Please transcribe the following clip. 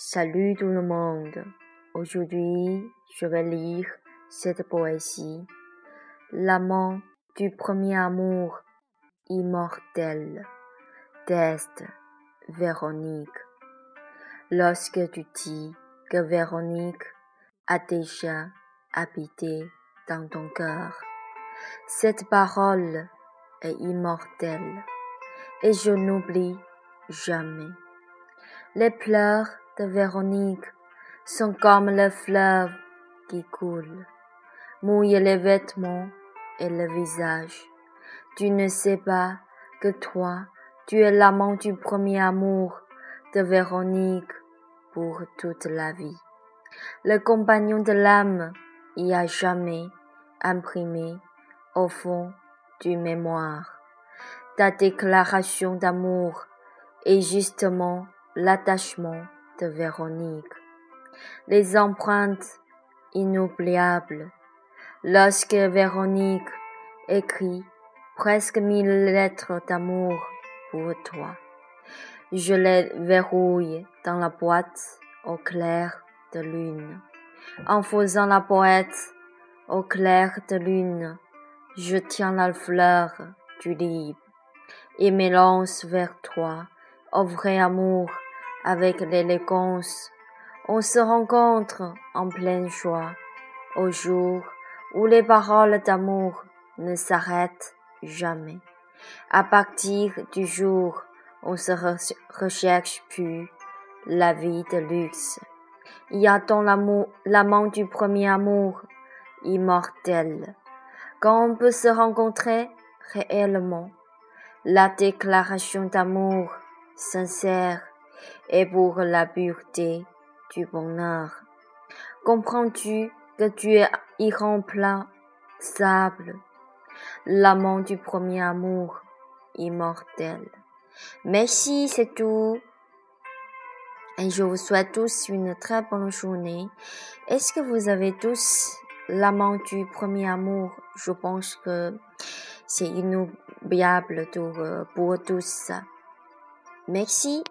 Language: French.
Salut tout le monde. Aujourd'hui, je vais lire cette poésie. L'amant du premier amour immortel d'Est, Véronique. Lorsque tu dis que Véronique a déjà habité dans ton cœur, cette parole est immortelle et je n'oublie jamais. Les pleurs de Véronique sont comme le fleuve qui coule, mouille les vêtements et le visage. Tu ne sais pas que toi, tu es l'amant du premier amour de Véronique pour toute la vie. Le compagnon de l'âme y a jamais imprimé au fond du mémoire. Ta déclaration d'amour est justement l'attachement Véronique. Les empreintes inoubliables. Lorsque Véronique écrit presque mille lettres d'amour pour toi, je les verrouille dans la boîte au clair de lune. En faisant la poète au clair de lune, je tiens la fleur du livre et m'élance vers toi, au vrai amour avec l'élégance. On se rencontre en pleine joie, au jour où les paroles d'amour ne s'arrêtent jamais. À partir du jour, on se recherche plus la vie de luxe. Y a-t-on l'amour, l'amant du premier amour, immortel, quand on peut se rencontrer réellement, la déclaration d'amour sincère et pour la pureté du bonheur. Comprends-tu que tu es irremplaçable, l'amant du premier amour immortel. Merci, c'est tout. Et je vous souhaite tous une très bonne journée. Est-ce que vous avez tous l'amant du premier amour? Je pense que c'est inoubliable pour, pour tous. Merci.